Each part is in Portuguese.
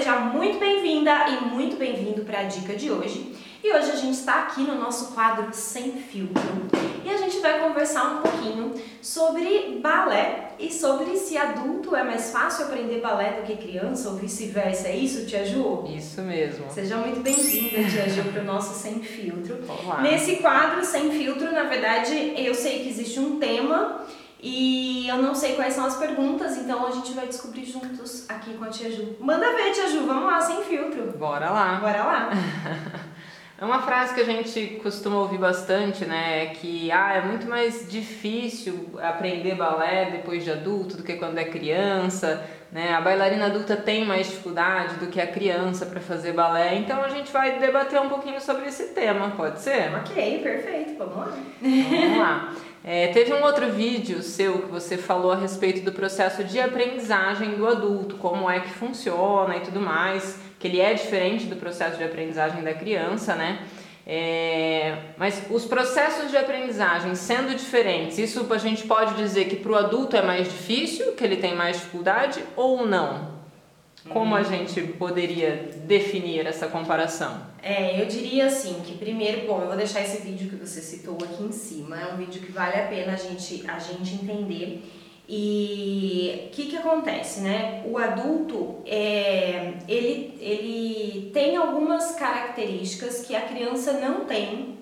seja muito bem-vinda e muito bem-vindo para a dica de hoje. E hoje a gente está aqui no nosso quadro Sem Filtro e a gente vai conversar um pouquinho sobre balé e sobre se adulto é mais fácil aprender balé do que criança ou vice-versa. É isso, Tia Ju? Isso mesmo. Seja muito bem-vinda, Tia Ju, para o nosso Sem Filtro. Olá. Nesse quadro Sem Filtro, na verdade, eu sei que existe um tema e eu não sei quais são as perguntas, então a gente vai descobrir juntos aqui com a Tia Ju. Manda ver, Tia Ju, vamos lá, sem filtro. Bora lá. Bora lá. É uma frase que a gente costuma ouvir bastante, né? É que ah, é muito mais difícil aprender balé depois de adulto do que quando é criança, né? A bailarina adulta tem mais dificuldade do que a criança para fazer balé. Então a gente vai debater um pouquinho sobre esse tema, pode ser? ok, perfeito, vamos lá. Vamos lá. É, teve um outro vídeo seu que você falou a respeito do processo de aprendizagem do adulto, como é que funciona e tudo mais, que ele é diferente do processo de aprendizagem da criança, né? É, mas os processos de aprendizagem sendo diferentes, isso a gente pode dizer que para o adulto é mais difícil, que ele tem mais dificuldade ou não? Como a gente poderia definir essa comparação? É, eu diria assim que primeiro, bom, eu vou deixar esse vídeo que você citou aqui em cima, é um vídeo que vale a pena a gente, a gente entender. E o que, que acontece, né? O adulto, é, ele, ele tem algumas características que a criança não tem,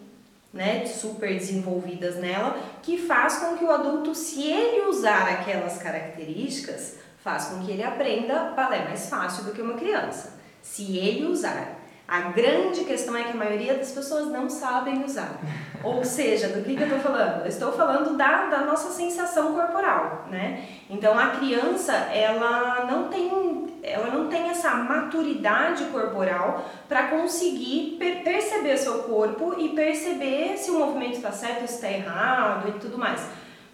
né, super desenvolvidas nela, que faz com que o adulto, se ele usar aquelas características, faz com que ele aprenda balé mais fácil do que uma criança. Se ele usar. A grande questão é que a maioria das pessoas não sabem usar. Ou seja, do que, que eu estou falando? Eu estou falando da, da nossa sensação corporal, né? Então a criança, ela não tem, ela não tem essa maturidade corporal para conseguir per perceber seu corpo e perceber se o movimento está certo, se está errado e tudo mais.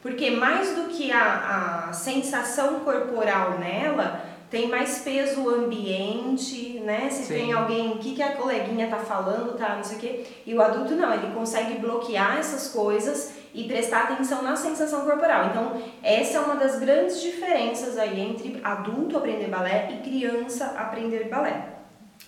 Porque mais do que a, a sensação corporal nela, tem mais peso o ambiente, né? Se Sim. tem alguém, o que, que a coleguinha tá falando, tá, não sei o quê. E o adulto não, ele consegue bloquear essas coisas e prestar atenção na sensação corporal. Então, essa é uma das grandes diferenças aí entre adulto aprender balé e criança aprender balé.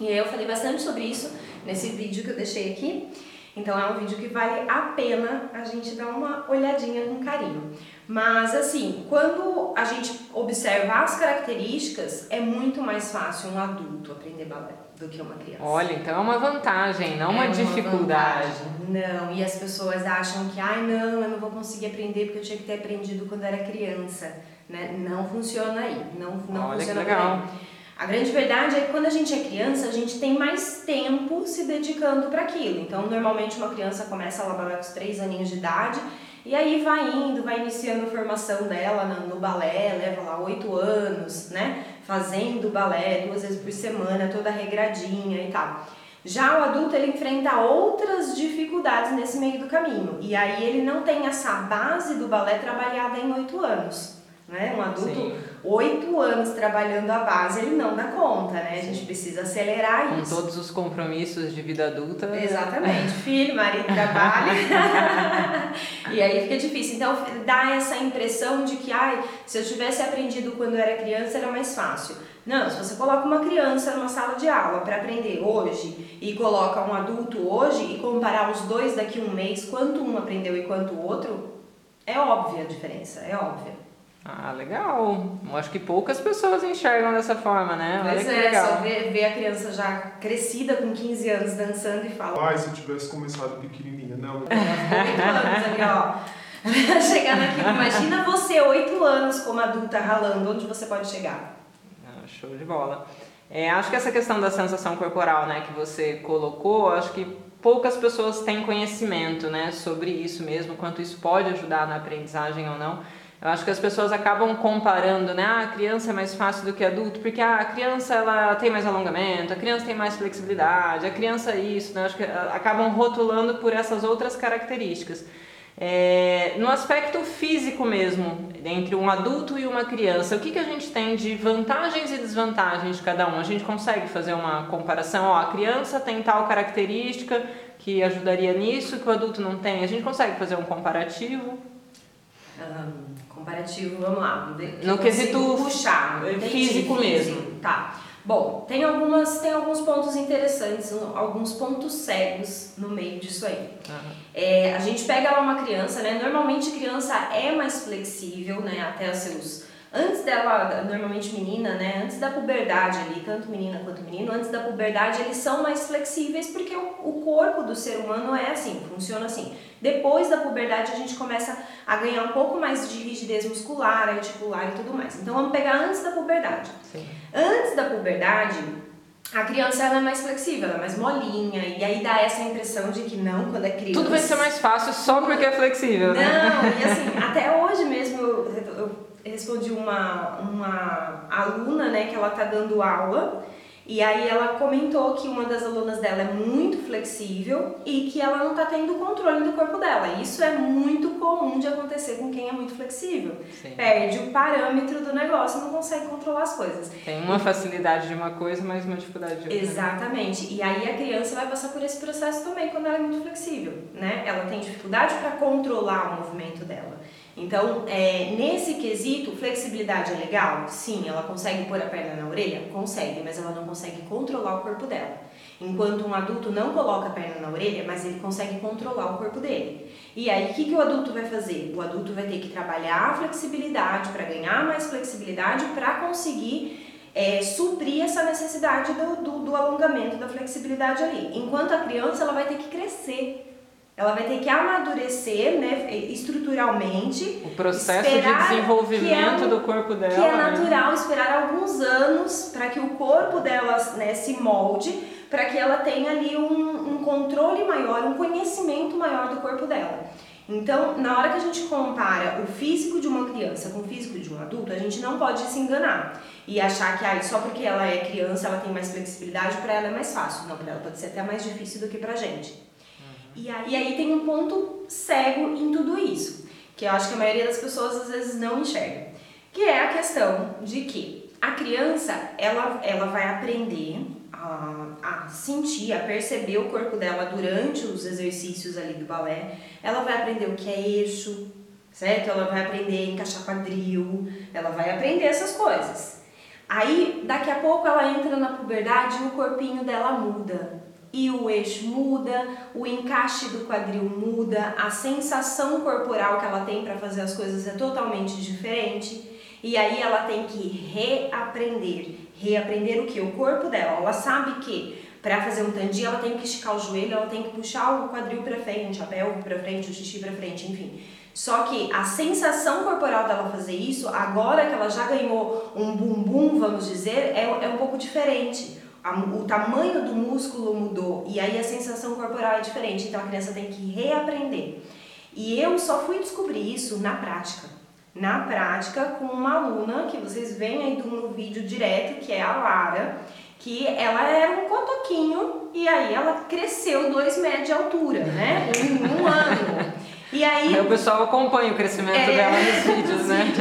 E aí eu falei bastante sobre isso nesse vídeo que eu deixei aqui. Então é um vídeo que vale a pena a gente dar uma olhadinha com carinho. Mas assim, quando a gente observa as características, é muito mais fácil um adulto aprender balé do que uma criança. Olha, então é uma vantagem, não É uma dificuldade. vantagem. Não, e as pessoas acham que, ai não, eu não vou conseguir aprender porque eu tinha que ter aprendido quando era criança. Né? Não funciona aí, não, não Olha que funciona por legal. aí. A grande verdade é que quando a gente é criança, a gente tem mais tempo se dedicando para aquilo. Então, normalmente uma criança começa a balé com os 3 aninhos de idade e aí vai indo, vai iniciando a formação dela no, no balé, leva lá 8 anos, né? Fazendo balé duas vezes por semana, toda regradinha e tal. Já o adulto ele enfrenta outras dificuldades nesse meio do caminho. E aí ele não tem essa base do balé trabalhada em 8 anos. Né? Um adulto oito anos trabalhando a base, ele não dá conta, né? A gente precisa acelerar Com isso. todos os compromissos de vida adulta. Exatamente, filho, marido, trabalho. e aí fica difícil. Então dá essa impressão de que, ai, se eu tivesse aprendido quando era criança era mais fácil. Não, se você coloca uma criança numa sala de aula para aprender hoje e coloca um adulto hoje e comparar os dois daqui a um mês, quanto um aprendeu e quanto o outro, é óbvia a diferença, é óbvia. Ah, legal. Eu acho que poucas pessoas enxergam dessa forma, né? Olha Pois que é, legal. só ver, ver a criança já crescida com 15 anos dançando e fala, Ai, se eu tivesse começado pequenininha. Não, oito anos ali, ó. Chegar naquilo, imagina você, oito anos como adulta ralando, onde você pode chegar? Ah, show de bola. É, acho que essa questão da sensação corporal, né, que você colocou, acho que poucas pessoas têm conhecimento, né, sobre isso mesmo, quanto isso pode ajudar na aprendizagem ou não. Eu acho que as pessoas acabam comparando, né, ah, a criança é mais fácil do que adulto, porque ah, a criança ela tem mais alongamento, a criança tem mais flexibilidade, a criança é isso, né, acho que ah, acabam rotulando por essas outras características. É, no aspecto físico mesmo, entre um adulto e uma criança, o que, que a gente tem de vantagens e desvantagens de cada um? A gente consegue fazer uma comparação? Ó, a criança tem tal característica que ajudaria nisso que o adulto não tem. A gente consegue fazer um comparativo? Ahn, comparativo, vamos lá. que No quesito puxar. físico mesmo. Tá. Bom, tem, algumas, tem alguns pontos interessantes, alguns pontos cegos no meio disso aí. Uhum. É, a gente pega lá uma criança, né? Normalmente criança é mais flexível, né? Até os seus antes dela, normalmente menina, né, antes da puberdade ali, tanto menina quanto menino, antes da puberdade eles são mais flexíveis porque o, o corpo do ser humano é assim, funciona assim. Depois da puberdade a gente começa a ganhar um pouco mais de rigidez muscular, articular e tudo mais. Então vamos pegar antes da puberdade. Sim. Antes da puberdade, a criança ela é mais flexível, ela é mais molinha, e aí dá essa impressão de que não, quando é criança. Tudo vai ser mais fácil só porque é flexível, né? Não, e assim, até hoje mesmo eu, eu respondi uma, uma aluna, né, que ela tá dando aula, e aí ela comentou que uma das alunas dela é muito flexível e que ela não está tendo controle do corpo dela. Isso é muito comum de acontecer com quem é muito flexível. Sim. Perde o parâmetro do negócio, não consegue controlar as coisas. Tem uma facilidade de uma coisa, mas uma dificuldade de outra. Exatamente. E aí a criança vai passar por esse processo também quando ela é muito flexível, né? Ela tem dificuldade para controlar o movimento dela. Então, é, nesse quesito, flexibilidade é legal? Sim, ela consegue pôr a perna na orelha? Consegue, mas ela não consegue controlar o corpo dela. Enquanto um adulto não coloca a perna na orelha, mas ele consegue controlar o corpo dele. E aí, o que, que o adulto vai fazer? O adulto vai ter que trabalhar a flexibilidade para ganhar mais flexibilidade para conseguir é, suprir essa necessidade do, do, do alongamento, da flexibilidade ali. Enquanto a criança, ela vai ter que crescer ela vai ter que amadurecer, né, estruturalmente. O processo de desenvolvimento é, do corpo dela. Que é né? natural né? esperar alguns anos para que o corpo dela né, se molde, para que ela tenha ali um, um controle maior, um conhecimento maior do corpo dela. Então, na hora que a gente compara o físico de uma criança com o físico de um adulto, a gente não pode se enganar e achar que ah, só porque ela é criança ela tem mais flexibilidade, para ela é mais fácil. Não, para ela pode ser até mais difícil do que para a gente. E aí, e aí tem um ponto cego em tudo isso, que eu acho que a maioria das pessoas às vezes não enxerga, que é a questão de que a criança ela, ela vai aprender a, a sentir, a perceber o corpo dela durante os exercícios ali do balé, ela vai aprender o que é eixo, certo? Ela vai aprender a encaixar quadril, ela vai aprender essas coisas. Aí, daqui a pouco ela entra na puberdade e o corpinho dela muda e o eixo muda, o encaixe do quadril muda, a sensação corporal que ela tem para fazer as coisas é totalmente diferente. E aí ela tem que reaprender. Reaprender o que? O corpo dela. Ela sabe que para fazer um tandi ela tem que esticar o joelho, ela tem que puxar o quadril para frente, a pelve para frente, o xixi para frente, enfim. Só que a sensação corporal dela fazer isso, agora que ela já ganhou um bumbum, vamos dizer, é, é um pouco diferente a, o tamanho do músculo mudou e aí a sensação corporal é diferente, então a criança tem que reaprender. E eu só fui descobrir isso na prática. Na prática, com uma aluna que vocês veem aí no vídeo direto, que é a Lara, que ela era um cotoquinho e aí ela cresceu dois metros de altura, né? Em um ano. E aí, o pessoal acompanha o crescimento é, dela nos vídeos, né?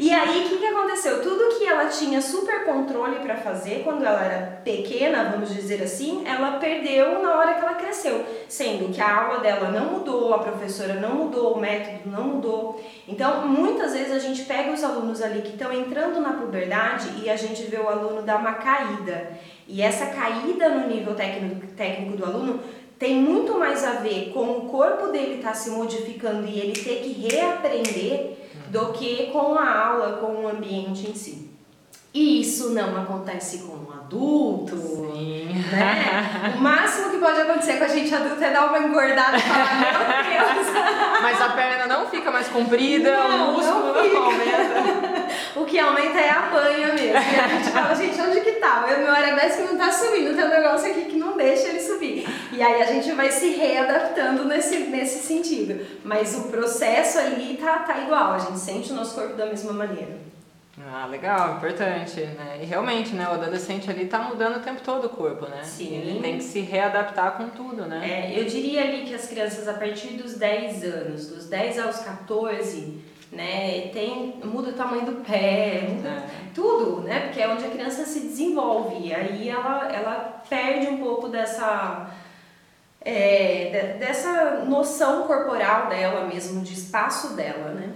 E aí, o que, que aconteceu? Tudo que ela tinha super controle para fazer quando ela era pequena, vamos dizer assim, ela perdeu na hora que ela cresceu. Sendo que a aula dela não mudou, a professora não mudou, o método não mudou. Então, muitas vezes a gente pega os alunos ali que estão entrando na puberdade e a gente vê o aluno dar uma caída. E essa caída no nível técnico, técnico do aluno tem muito mais a ver com o corpo dele estar tá se modificando e ele ter que reaprender do que com a aula, com o ambiente em si. E isso não acontece com um adulto. Sim. Né? O máximo que pode acontecer com a gente adulto é dar uma engordada e falar, meu Deus. Mas a perna não fica mais comprida, não, o músculo não, não aumenta. o que aumenta é a banha mesmo. E a gente fala, gente, onde que tá? O meu arabesque não tá subindo, tem um negócio aqui que não. E aí a gente vai se readaptando nesse, nesse sentido. Mas o processo ali tá, tá igual, a gente sente o nosso corpo da mesma maneira. Ah, legal, importante, né? E realmente, né, o adolescente ali tá mudando o tempo todo o corpo, né? Sim. Ele tem que se readaptar com tudo, né? É, eu diria ali que as crianças a partir dos 10 anos, dos 10 aos 14, né, tem, muda o tamanho do pé, muda é. tudo, né? Porque é onde a criança se desenvolve. E aí ela, ela perde um pouco dessa. É, dessa noção corporal dela mesmo, de espaço dela, né?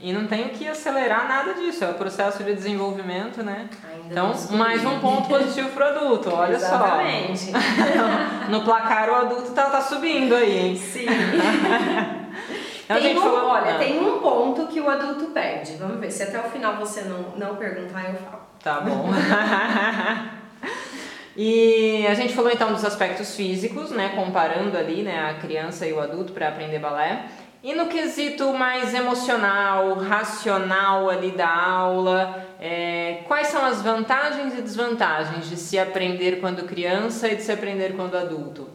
E não tem que acelerar nada disso, é o processo de desenvolvimento, né? Ainda Então, não mais um ponto positivo pro adulto, olha Exatamente. só. No placar o adulto tá, tá subindo aí, hein? Sim. Então, tem um, falou- olha, Ah. tem um ponto que o adulto perde. Vamos ver, se até o final você não, não perguntar, eu falo. Tá bom. e a gente falou então dos aspectos físicos, né, comparando ali, né, a criança e o adulto para aprender balé. E no quesito mais emocional, racional ali da aula, é, quais são as vantagens e desvantagens de se aprender quando criança e de se aprender quando adulto?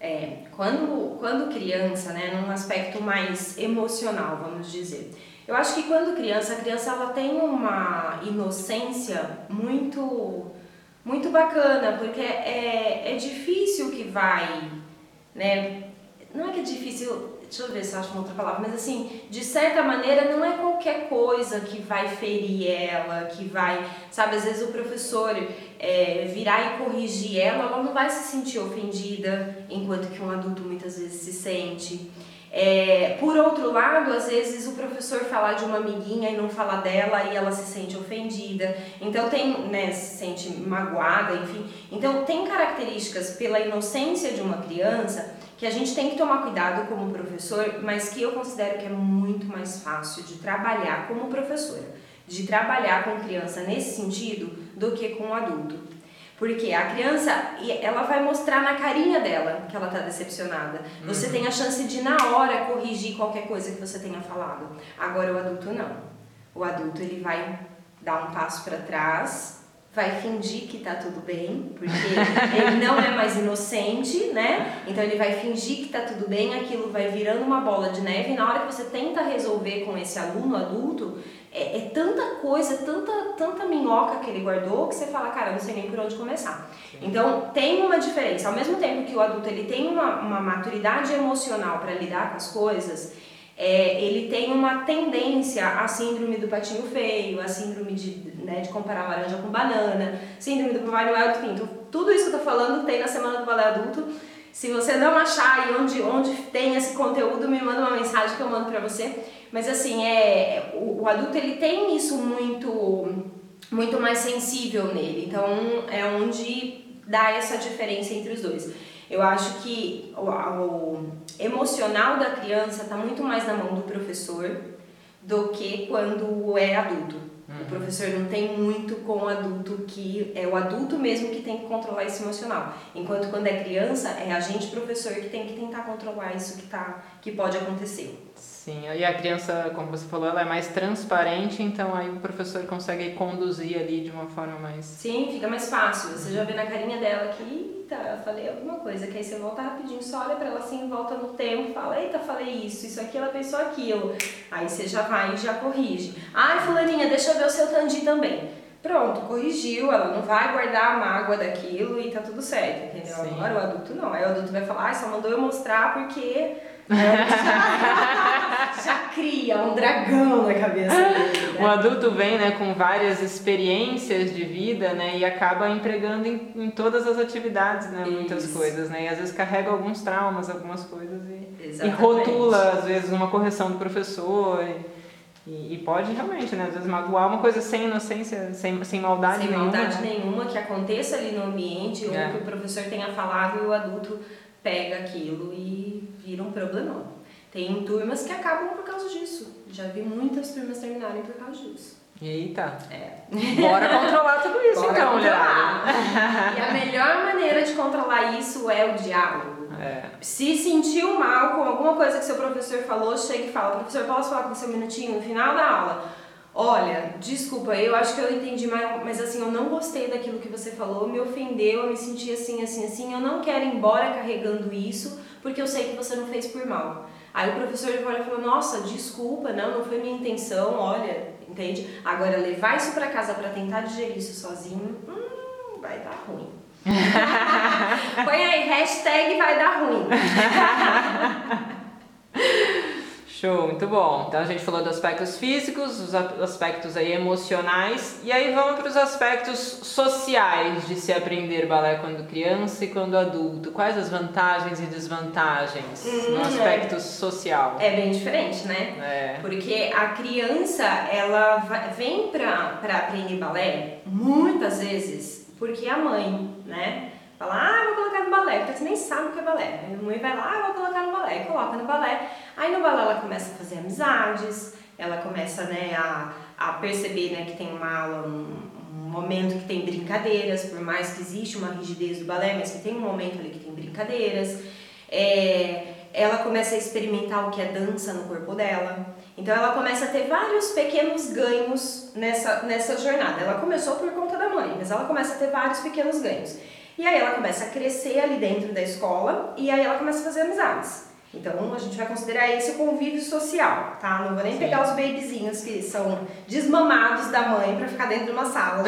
É, quando, quando criança, né, num aspecto mais emocional, vamos dizer. Eu acho que quando criança, a criança ela tem uma inocência muito muito bacana, porque é, é difícil que vai, né? Não é que é difícil, deixa eu ver se eu acho uma outra palavra, mas assim, de certa maneira não é qualquer coisa que vai ferir ela, que vai, sabe, às vezes o professor é, virar e corrigir ela, ela não vai se sentir ofendida, enquanto que um adulto muitas vezes se sente. É, por outro lado, às vezes o professor falar de uma amiguinha e não falar dela e ela se sente ofendida, então tem, né, se sente magoada, enfim. Então tem características pela inocência de uma criança que a gente tem que tomar cuidado como professor, mas que eu considero que é muito mais fácil de trabalhar como professora, de trabalhar com criança nesse sentido do que com adulto. Porque a criança, ela vai mostrar na carinha dela que ela tá decepcionada. Você tem a chance de na hora corrigir qualquer coisa que você tenha falado. Agora o adulto não. O adulto ele vai dar um passo para trás, vai fingir que tá tudo bem, porque ele não é mais inocente, né? Então ele vai fingir que tá tudo bem, aquilo vai virando uma bola de neve e na hora que você tenta resolver com esse aluno adulto, é, é tanta coisa, tanta, tanta minhoca que ele guardou que você fala, cara, eu não sei nem por onde começar. Então tem uma diferença. Ao mesmo tempo que o adulto ele tem uma, uma maturidade emocional para lidar com as coisas, é, ele tem uma tendência à síndrome do patinho feio, a síndrome de, né, de comparar laranja com banana, síndrome do Papai Noel, enfim, então, tudo isso que eu tô falando tem na Semana do Balé Adulto. Se você não achar e onde, onde tem esse conteúdo, me manda uma mensagem que eu mando pra você. Mas assim, é, o, o adulto ele tem isso muito, muito mais sensível nele. Então é onde dá essa diferença entre os dois. Eu acho que o, o emocional da criança está muito mais na mão do professor do que quando é adulto. O professor não tem muito com o adulto que é o adulto mesmo que tem que controlar esse emocional. Enquanto quando é criança, é a gente professor que tem que tentar controlar isso que tá que pode acontecer. Sim, e a criança, como você falou, ela é mais transparente, então aí o professor consegue conduzir ali de uma forma mais. Sim, fica mais fácil. Você já vê na carinha dela que, eita, falei alguma coisa, que aí você volta rapidinho, só olha pra ela assim, volta no tempo, fala, eita, falei isso, isso aqui, ela pensou aquilo. Aí você já vai e já corrige. Ai, fulaninha, deixa eu ver o seu tandi também. Pronto, corrigiu, ela não vai guardar a mágoa daquilo e tá tudo certo, entendeu? Sim. Agora o adulto não. Aí o adulto vai falar, ai, só mandou eu mostrar porque já, já cria um dragão na cabeça Né? adulto vem né, com várias experiências de vida né, e acaba empregando em, em todas as atividades né, muitas Isso. coisas. Né, e às vezes carrega alguns traumas, algumas coisas e, e rotula, às vezes, uma correção do professor. E, e- e pode realmente, né, às vezes, magoar uma coisa sem inocência, sem, sem maldade Sem nenhuma. maldade né? nenhuma que aconteça ali no ambiente ou É. que o professor tenha falado e o adulto pega aquilo e vira um problemão. Tem turmas que acabam por causa disso. Já vi muitas turmas terminarem por causa disso. Eita, É. bora controlar tudo isso Bora então, controlar. E a melhor maneira de controlar isso é o diálogo. É. Se sentiu mal com alguma coisa que seu professor falou, chega e fala, professor, posso falar com você um minutinho no final da aula? Olha, desculpa, eu acho que eu entendi, mas, mas assim, eu não gostei daquilo que você falou, me ofendeu, eu me senti assim, assim, assim, eu não quero ir embora carregando isso, porque eu sei que você não fez por mal. Aí o professor olha e falou, nossa, desculpa, não, não foi minha intenção, olha, entende? Agora, levar isso pra casa pra tentar digerir isso sozinho, hum, vai dar ruim. Põe aí, hashtag vai dar ruim. Show, muito bom. Então a gente falou dos aspectos físicos, os aspectos aí emocionais e aí vamos para os aspectos sociais de se aprender balé quando criança e quando adulto. Quais as vantagens e desvantagens hum, no aspecto é. social? É bem diferente, né? É. Porque a criança ela vem para aprender balé muitas vezes porque a mãe, né? Fala, ah, vou colocar no balé, porque você nem sabe o que é balé. A mãe vai lá, ah, vou colocar no balé, coloca no balé. Aí no balé ela começa a fazer amizades, ela começa né, a, a perceber né, que tem uma aula, um, um momento que tem brincadeiras, por mais que existe uma rigidez do balé, mas que tem um momento ali que tem brincadeiras. É, ela começa a experimentar o que é dança no corpo dela. Então ela começa a ter vários pequenos ganhos nessa, nessa jornada. Ela começou por conta da mãe, mas ela começa a ter vários pequenos ganhos. E aí ela começa a crescer ali dentro da escola e aí ela começa a fazer amizades. Então a gente vai considerar esse o convívio social, tá? Não vou nem Sim. pegar os babyzinhos que são desmamados da mãe para ficar dentro de uma sala.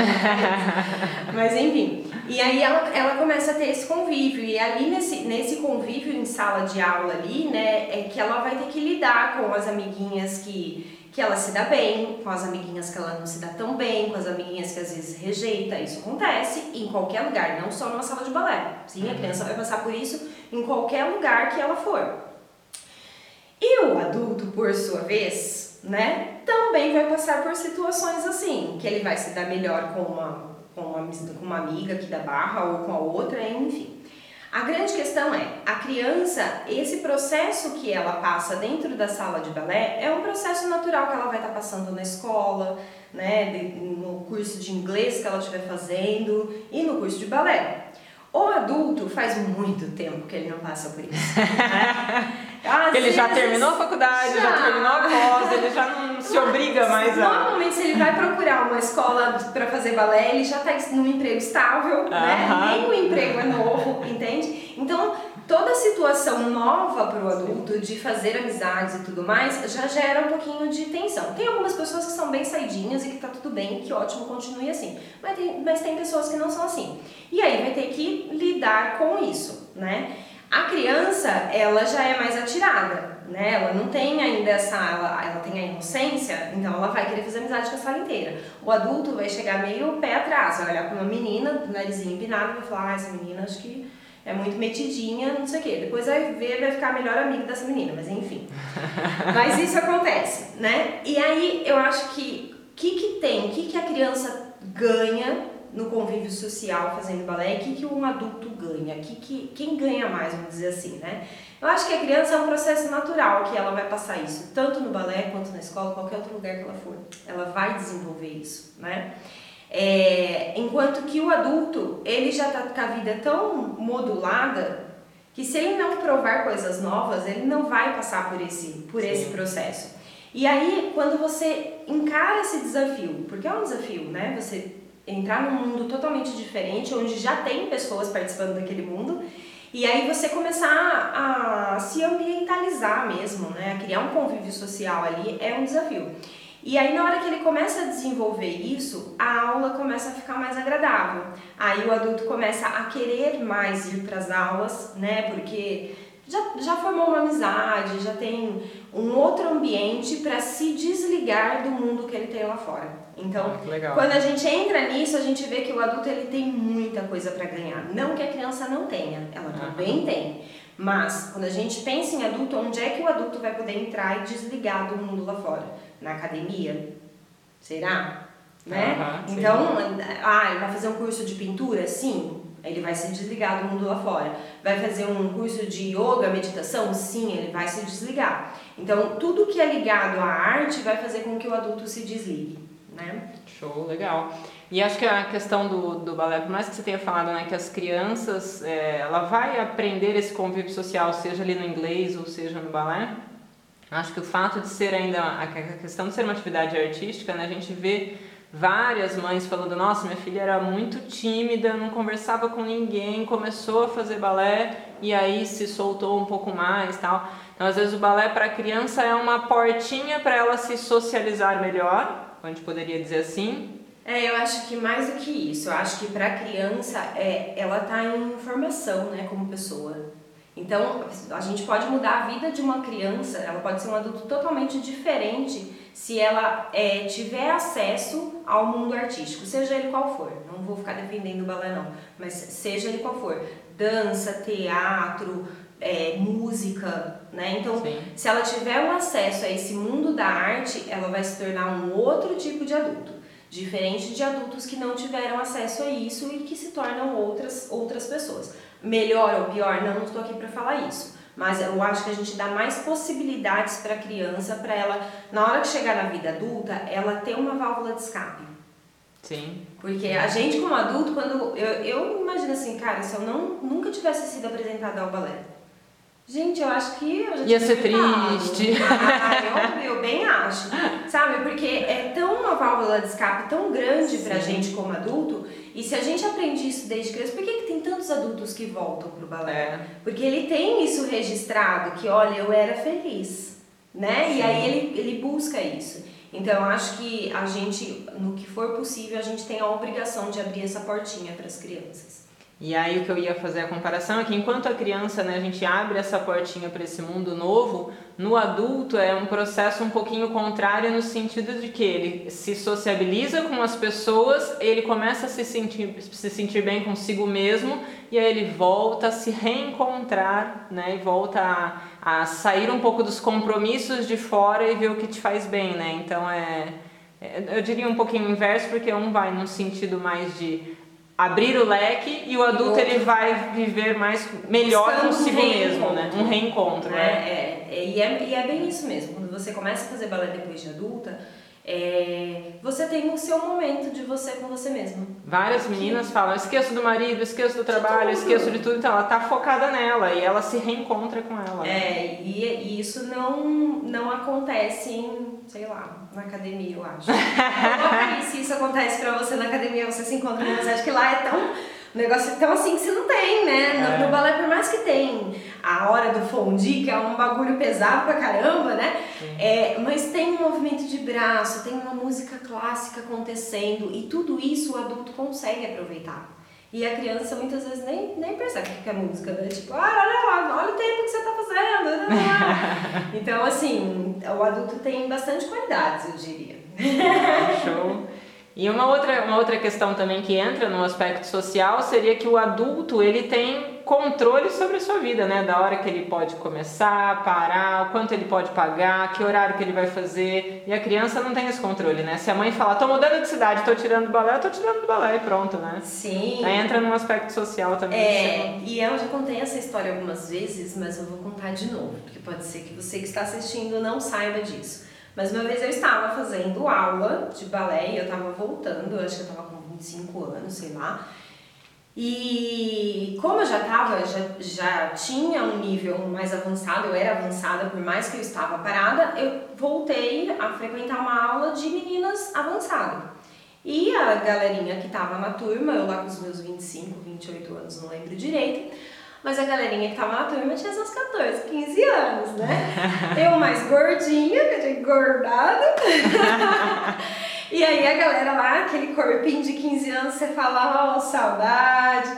Mas enfim. E aí ela, ela começa a ter esse convívio. E ali nesse, nesse convívio em sala de aula ali, né, é que ela vai ter que lidar com as amiguinhas que que ela se dá bem, com as amiguinhas que ela não se dá tão bem, com as amiguinhas que às vezes rejeita. Isso acontece em qualquer lugar, não só numa sala de balé. Sim, a criança vai passar por isso em qualquer lugar que ela for. E o adulto, por sua vez, né, também vai passar por situações assim, que ele vai se dar melhor com uma, com uma, com uma amiga aqui da barra ou com a outra, enfim. A grande questão é, a criança, esse processo que ela passa dentro da sala de balé é um processo natural que ela vai estar tá passando na escola, né, no curso de inglês que ela estiver fazendo e no curso de balé. O adulto faz muito tempo que ele não passa por isso. Né? ele já terminou a faculdade, já. já. terminou a pós, ele já não se obriga mais a. Normalmente, se ele vai procurar uma escola para fazer balé, ele já está num emprego estável, né? Nem o emprego é novo, entende? Então, toda situação nova para o adulto de fazer amizades e tudo mais já gera um pouquinho de tensão. Tem algumas pessoas que são bem saidinhas e que tá tudo bem, que ótimo, continue assim. Mas tem, mas tem pessoas que não são assim. E aí vai ter que lidar com isso, né? A criança, ela já é mais atirada, né? Ela não tem ainda essa, ela, ela tem a inocência, então ela vai querer fazer amizade com a sala inteira. O adulto vai chegar meio pé atrás, vai olhar para uma menina, narizinho empinado, vai falar, ah, essa menina acho que é muito metidinha, não sei o quê. Depois vai ver, vai ficar melhor amigo dessa menina, mas enfim. mas isso acontece, né? E aí eu acho que o que, que tem, o que, que a criança ganha no convívio social fazendo balé, o que, que um adulto ganha, que, que, quem ganha mais, vamos dizer assim, né? Eu acho que a criança é um processo natural que ela vai passar isso, tanto no balé quanto na escola, qualquer outro lugar que ela for. Ela vai desenvolver isso, né? É, enquanto que o adulto, ele já está com a vida tão modulada que se ele não provar coisas novas, ele não vai passar por esse, por esse processo. E aí, quando você encara esse desafio, porque é um desafio, né? Você entrar num mundo totalmente diferente, onde já tem pessoas participando daquele mundo, e aí você começar a se ambientalizar mesmo, né? Criar um convívio social ali é um desafio. E aí, na hora que ele começa a desenvolver isso, a aula começa a ficar mais agradável. Aí o adulto começa a querer mais ir para as aulas, né? Porque já, já formou uma amizade, já tem um outro ambiente para se desligar do mundo que ele tem lá fora. Então, ah, quando a gente entra nisso, a gente vê que o adulto ele tem muita coisa para ganhar. Não que a criança não tenha, ela também tem. Mas quando a gente pensa em adulto, onde é que o adulto vai poder entrar e desligar do mundo lá fora? Na academia? Será? Né? então, ah, ele vai fazer um curso de pintura? Sim, ele vai se desligar do mundo lá fora. Vai fazer um curso de yoga, meditação? Sim, ele vai se desligar. Então, tudo que é ligado à arte vai fazer com que o adulto se desligue, né? Show, legal. E acho que a questão do, do balé, por mais que você tenha falado né, que as crianças, é, ela vai aprender esse convívio social, seja ali no inglês ou seja no balé, acho que o fato de ser ainda, a questão de ser uma atividade artística, né, a gente vê várias mães falando: Nossa, minha filha era muito tímida, não conversava com ninguém, começou a fazer balé e aí se soltou um pouco mais tal. Então, às vezes, o balé para a criança é uma portinha para ela se socializar melhor, a gente poderia dizer assim. É, eu acho que mais do que isso, eu acho que para a criança é, ela está em formação, né, como pessoa. Então, a gente pode mudar a vida de uma criança, ela pode ser um adulto totalmente diferente se ela é, tiver acesso ao mundo artístico, seja ele qual for. Não vou ficar defendendo o balé, não, mas seja ele qual for. Dança, teatro, é, música, né? Então, Sim. se ela tiver um acesso a esse mundo da arte, ela vai se tornar um outro tipo de adulto, diferente de adultos que não tiveram acesso a isso e que se tornam outras outras pessoas. Melhor ou pior, não, não estou aqui para falar isso. Mas eu acho que a gente dá mais possibilidades para a criança, para ela, na hora que chegar na vida adulta, ela ter uma válvula de escape. Sim. Porque a gente como adulto, quando eu, eu imagino assim, cara, se eu não nunca tivesse sido apresentada ao balé, Gente, eu acho que eu já Ia ser triste. Ah, eu, eu bem acho. Sabe, porque é tão uma válvula de escape tão grande Sim. pra gente como adulto, e se a gente aprende isso desde criança, por que, que tem tantos adultos que voltam pro balé? É. Porque ele tem isso registrado, que olha, eu era feliz, né? Sim. E aí ele, ele busca isso. Então eu acho que a gente, no que for possível, a gente tem a obrigação de abrir essa portinha para as crianças. E aí o que eu ia fazer a comparação é que enquanto a criança, né, a gente abre essa portinha para esse mundo novo, no adulto é um processo um pouquinho contrário no sentido de que ele se sociabiliza com as pessoas, ele começa a se sentir, se sentir bem consigo mesmo e aí ele volta a se reencontrar, né, e volta a, a sair um pouco dos compromissos de fora e ver o que te faz bem, né? Então é, é eu diria um pouquinho inverso porque um vai num sentido mais de abrir o leque e o adulto ele vai viver mais melhor Estando consigo um mesmo, né? Um reencontro, né? É, é, e, é, e é bem isso mesmo. Quando você começa a fazer balé depois de adulta, é, você tem o seu momento de você com você mesma. Várias meninas falam, esqueço do marido, esqueço do trabalho, de esqueço de tudo, então ela tá focada nela e ela se reencontra com ela. É, e, e isso não, não acontece em, sei lá, na academia, eu acho. Coloca se isso acontece pra você na academia, você se encontra, mas acho que lá é tão o negócio tão assim que você não tem, né? No, é. no, balé, por mais que tem a hora do fondue, que é um bagulho pesado pra caramba, né? É, mas tem um movimento de braço, tem uma música clássica acontecendo e tudo isso o adulto consegue aproveitar. E a criança muitas vezes nem, nem percebe o que é música, né? Tipo, ah, olha lá, olha o tempo que você tá fazendo. então, assim, o adulto tem bastante qualidades, eu diria. Show. E uma outra, uma outra questão também que entra no aspecto social seria que o adulto ele tem controle sobre a sua vida, né? Da hora que ele pode começar, parar, quanto ele pode pagar, que horário que ele vai fazer. E a criança não tem esse controle, né? Se a mãe falar, tô mudando de cidade, tô tirando do balé, eu tô tirando do balé e pronto, né? Sim. Aí entra num aspecto social também. É, e eu já contei essa história algumas vezes, mas eu vou contar de novo, porque pode ser que você que está assistindo não saiba disso. Mas uma vez eu estava fazendo aula de balé e eu estava voltando, acho que eu estava com 25 anos, sei lá. E como eu já estava, já, já tinha um nível mais avançado, eu era avançada por mais que eu estava parada, eu voltei a frequentar uma aula de meninas avançadas. E a galerinha que estava na turma, eu lá com os meus 25, 28 anos, não lembro direito, mas a galerinha que tava na turma tinha seus 14, 15 anos, né? Eu mais gordinha, que eu tinha engordado. e aí a galera lá, aquele corpinho de 15 anos, você fala, ó, oh, saudade.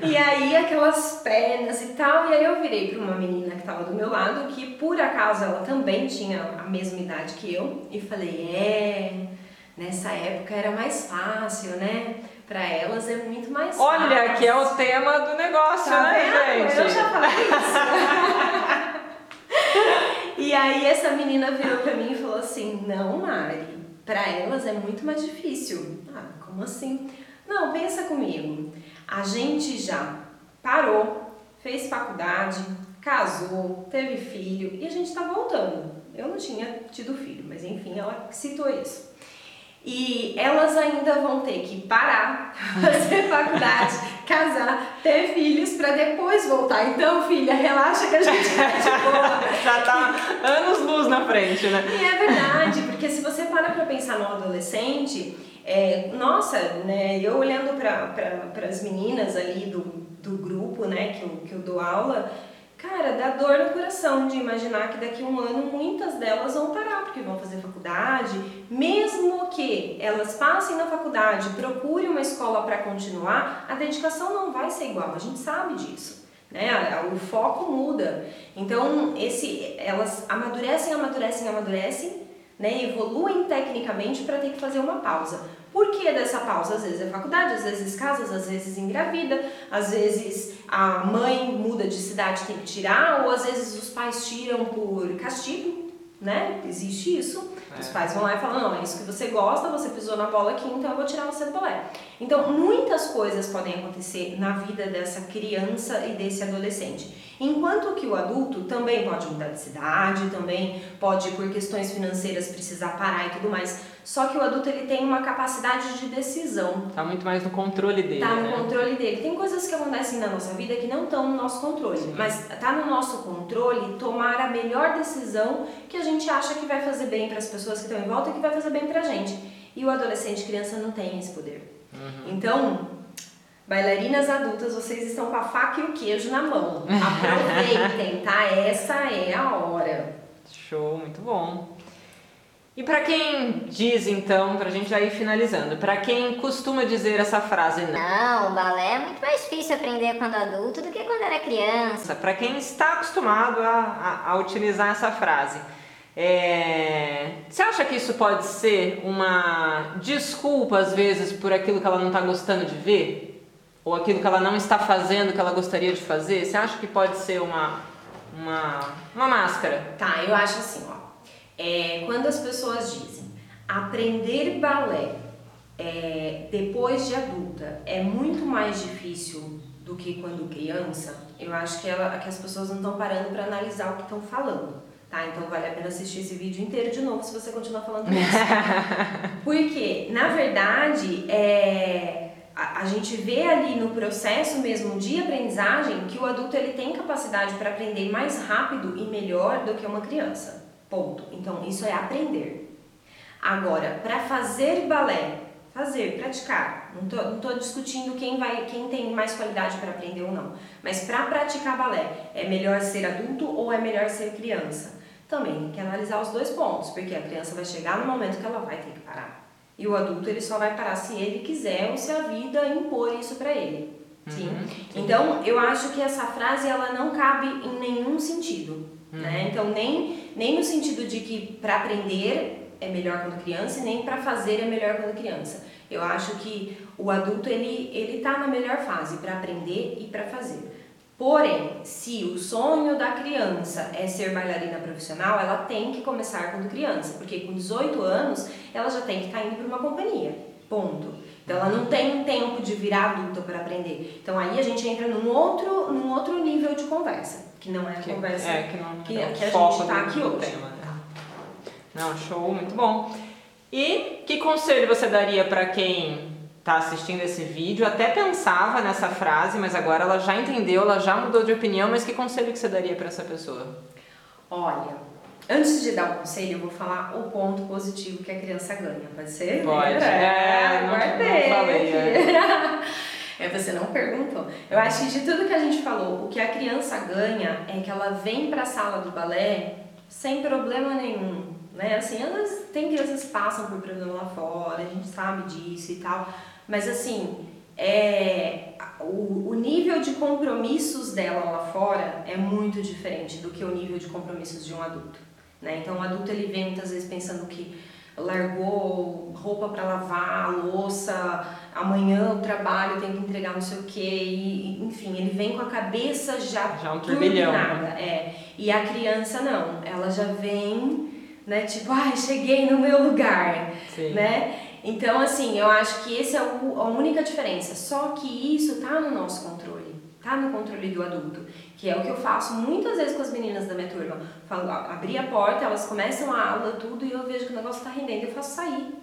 e aí aquelas pernas e tal. E aí eu virei pra uma menina que tava do meu lado, que por acaso ela também tinha a mesma idade que eu, e falei, é, nessa época era mais fácil, né? Para elas é muito mais fácil. Olha, que é o tema do negócio, tá né, vendo? gente? Eu já falei isso. e aí essa menina virou para mim e falou assim: "Não, Mari, para elas é muito mais difícil". Ah, como assim? Não, pensa comigo. A gente já parou, fez faculdade, casou, teve filho e a gente tá voltando. Eu não tinha tido filho, mas enfim, ela citou isso. E elas ainda vão ter que parar, fazer faculdade, casar, ter filhos para depois voltar. Então, filha, relaxa que a gente vai de boa. Já tá anos luz na frente, né? E é verdade, porque se você para para pensar no adolescente, é, nossa, né, eu olhando para pra, as meninas ali do, do grupo, né, que eu, que eu dou aula, Cara, dá dor no coração de imaginar que daqui a um ano muitas delas vão parar porque vão fazer faculdade, mesmo que elas passem na faculdade, procurem uma escola para continuar, a dedicação não vai ser igual, a gente sabe disso. né? O foco muda. Então, esse, elas amadurecem, amadurecem, amadurecem, né? Evoluem tecnicamente para ter que fazer uma pausa. Por que dessa pausa? Às vezes é faculdade, às vezes casas, às vezes engravida, às vezes a mãe muda de cidade tem que tirar, ou às vezes os pais tiram por castigo, né? Existe isso. É. Os pais vão lá e falam, não, é isso que você gosta, você pisou na bola aqui, então eu vou tirar você do balé. Então, muitas coisas podem acontecer na vida dessa criança e desse adolescente. Enquanto que o adulto também pode mudar de cidade, também pode, por questões financeiras, precisar parar e tudo mais. Só que o adulto ele tem uma capacidade de decisão. Tá muito mais no controle dele. Tá no né? controle dele. Tem coisas que acontecem na nossa vida que não estão no nosso controle, Sim. mas tá no nosso controle tomar a melhor decisão que a gente acha que vai fazer bem para as pessoas que estão em volta e que vai fazer bem pra gente. E o adolescente, criança não tem esse poder. Uhum. Então, bailarinas adultas, vocês estão com a faca e o queijo na mão. Aproveitem, tá? Essa é a hora. Show, muito bom. E para quem diz então, para a gente já ir finalizando, para quem costuma dizer essa frase, não, o balé é muito mais difícil aprender quando adulto do que quando era criança. Para quem está acostumado a, a, a utilizar essa frase, é... Você acha que isso pode ser uma desculpa às vezes por aquilo que ela não está gostando de ver? Ou aquilo que ela não está fazendo que ela gostaria de fazer? Você acha que pode ser uma, uma, uma máscara? Tá, eu acho assim, ó é, quando as pessoas dizem aprender balé é, depois de adulta é muito mais difícil do que quando criança, eu acho que, ela, que as pessoas não estão parando para analisar o que estão falando. Tá? Então vale a pena assistir esse vídeo inteiro de novo se você continuar falando isso. Porque, na verdade, é, a, a, gente vê ali no processo mesmo de aprendizagem que o adulto ele tem capacidade para aprender mais rápido e melhor do que uma criança. Ponto. Então, isso é aprender. Agora, para fazer balé, fazer, praticar, não tô, não tô discutindo quem vai, quem tem mais qualidade para aprender ou não, mas para praticar balé, é melhor ser adulto ou é melhor ser criança? Também tem que analisar os dois pontos, porque a criança vai chegar no momento que ela vai ter que parar. E o adulto ele só vai parar se ele quiser ou se a vida impor isso para ele. Sim? Uhum. Então, eu acho que essa frase ela não cabe em nenhum sentido. Uhum. Né? Então, nem, nem no sentido de que para aprender é melhor quando criança e nem para fazer é melhor quando criança. Eu acho que o adulto ele ele tá na melhor fase para aprender e para fazer. Porém, se o sonho da criança é ser bailarina profissional, ela tem que começar quando criança, porque com 18 anos ela já tem que estar tá indo para uma companhia. Ponto. Então ela não tem tempo de virar adulta para aprender. Então aí a gente entra num outro, num outro nível de conversa que não é a que, conversa é, que, não, que, é que a gente está aqui hoje. Tema, né? Não, show, muito bom. E que conselho você daria para quem está assistindo esse vídeo, até pensava nessa frase, mas agora ela já entendeu, ela já mudou de opinião, mas que conselho que você daria para essa pessoa? Olha, antes de dar o um conselho, eu vou falar o ponto positivo que a criança ganha, pode ser? Pode, é, é guardei. Não, não falei, é. É, você não perguntou. Eu acho que de tudo que a gente falou, o que a criança ganha é que ela vem para a sala do balé sem problema nenhum. Né? Assim, elas tem crianças que passam por problema lá fora, a gente sabe disso e tal, mas assim, é, o, o nível de compromissos dela lá fora é muito diferente do que o nível de compromissos de um adulto. Né? Então, o adulto ele vem muitas vezes pensando que largou roupa para lavar, louça, amanhã o trabalho tem que entregar não sei o que, e, enfim, ele vem com a cabeça já, já um turbilhão. Né? É. E a criança não, ela já vem, né, tipo, ai, cheguei no meu lugar, Sim. né? Então, assim, eu acho que essa é a única diferença. Só que isso tá no nosso controle, tá no controle do adulto que é o que eu faço muitas vezes com as meninas da minha turma. Falo, abrir a porta, elas começam a aula, tudo, e eu vejo que o negócio está rendendo, eu faço sair.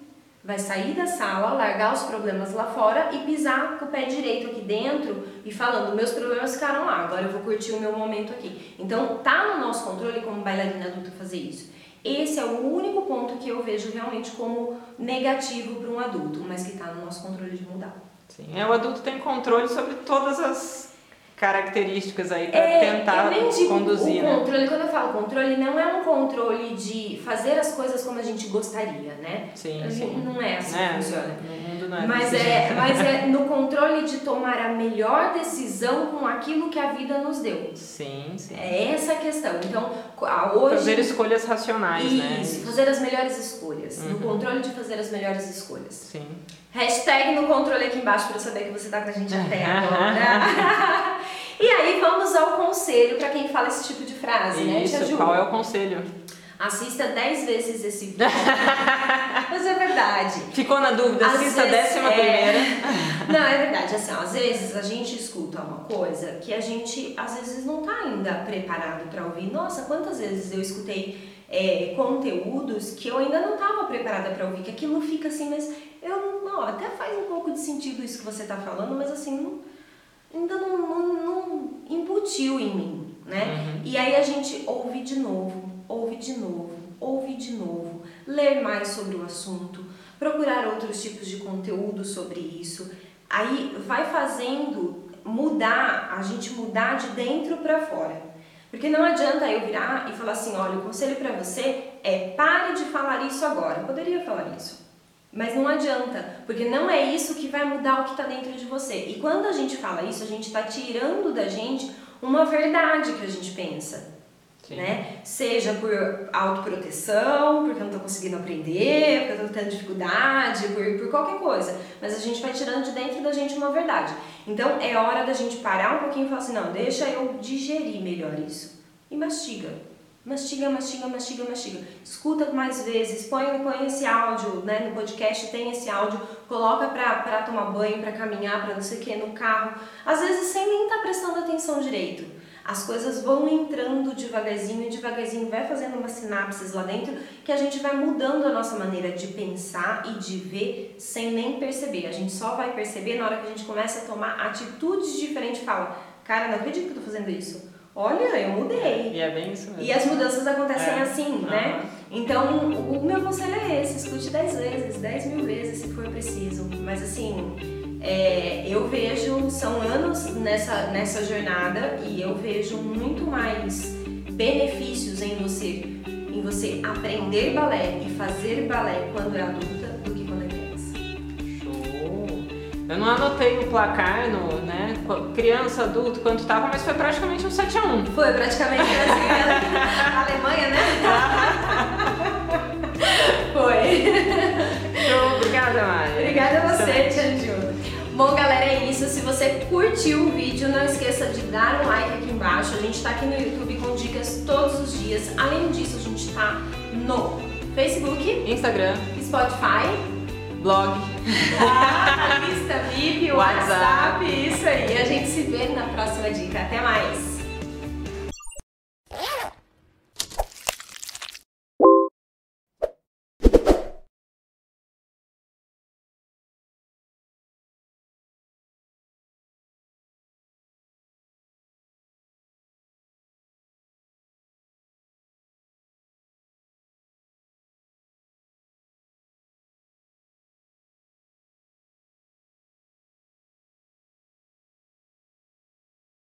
Vai sair da sala, largar os problemas lá fora e pisar com o pé direito aqui dentro e falando, meus problemas ficaram lá, agora eu vou curtir o meu momento aqui. Então, tá no nosso controle como bailarina adulta fazer isso. Esse é o único ponto que eu vejo realmente como negativo para um adulto, mas que está no nosso controle de mudar. Sim, é, o adulto tem controle sobre todas as características aí para É, tentar eu nem digo conduzir, o né? controle, quando eu falo controle, não é um controle de fazer as coisas como a gente gostaria, né? Sim, A gente- sim. Não é assim É, que funciona. No mundo não é Mas é, jeito. mas é no controle de tomar a melhor decisão com aquilo que a vida nos deu. Sim, sim. É essa a questão. Então, hoje. Fazer escolhas racionais, né? Isso, fazer as melhores escolhas. No Uhum. controle de fazer as melhores escolhas. Sim. Hashtag no controle aqui embaixo para eu saber que você tá com a gente até agora. e aí vamos ao conselho para quem fala esse tipo de frase, né, Isso, qual é o conselho? Assista 10 vezes esse vídeo. Mas é verdade. Ficou na dúvida? Às Assista a décima é. primeira. Não, é verdade. Assim, ó, às vezes a gente escuta uma coisa que a gente, às vezes, não tá ainda preparado para ouvir. Nossa, quantas vezes eu escutei é, conteúdos que eu ainda não estava preparada para ouvir, que aquilo fica assim, mas eu não, até faz um pouco de sentido isso que você tá falando, mas assim, não- ainda não, não, não embutiu em mim, né? E aí a gente ouve de novo, ouve de novo, ouve de novo, ler mais sobre o assunto, procurar outros tipos de conteúdo sobre isso. Aí vai fazendo mudar, a gente mudar de dentro para fora. Porque não adianta eu virar e falar assim, olha, o conselho para você é pare de falar isso agora. Eu poderia falar isso. Mas não adianta, porque não é isso que vai mudar o que está dentro de você. E quando a gente fala isso, a gente está tirando da gente uma verdade que a gente pensa. Né? Seja por autoproteção, porque eu não tô conseguindo aprender, porque eu tô tendo dificuldade, por, por qualquer coisa. Mas a gente vai tirando de dentro da gente uma verdade. Então é hora da gente parar um pouquinho e falar assim, não, deixa eu digerir melhor isso. E mastiga. Mastiga, mastiga, mastiga, mastiga. Escuta mais vezes, põe, põe esse áudio, né? No podcast tem esse áudio, coloca pra, pra tomar banho, pra caminhar, pra não sei o que, no carro. Às vezes sem nem estar prestando atenção direito. As coisas vão entrando devagarzinho e devagarzinho vai fazendo umas sinapses lá dentro que a gente vai mudando a nossa maneira de pensar e de ver sem nem perceber. A gente só vai perceber na hora que a gente começa a tomar atitudes diferentes e fala, cara, não acredito que eu tô fazendo isso. Olha, eu mudei. E é bem isso mesmo. E as mudanças acontecem É. assim, né? Aham. Então, o meu conselho é esse: escute 10 vezes, 10 mil vezes se for preciso. Mas assim, é, eu vejo, são anos nessa, nessa jornada e eu vejo muito mais benefícios em você, em você aprender balé e fazer balé quando é adulta do que quando é criança. Show! Eu não anotei o placar no, né? Criança, adulto, quanto tava, mas foi praticamente um 7x1. Foi praticamente assim, a Alemanha, né? Foi. Show, obrigada, Mari. Obrigada a você, Excelente. Bom, galera, é isso. Se você curtiu o vídeo, não esqueça de dar um like aqui embaixo. A gente tá aqui no YouTube com dicas todos os dias. Além disso, a gente tá no Facebook, Instagram, Spotify, blog. a lista VIP, WhatsApp. WhatsApp, isso aí. A gente se vê na próxima dica. Até mais!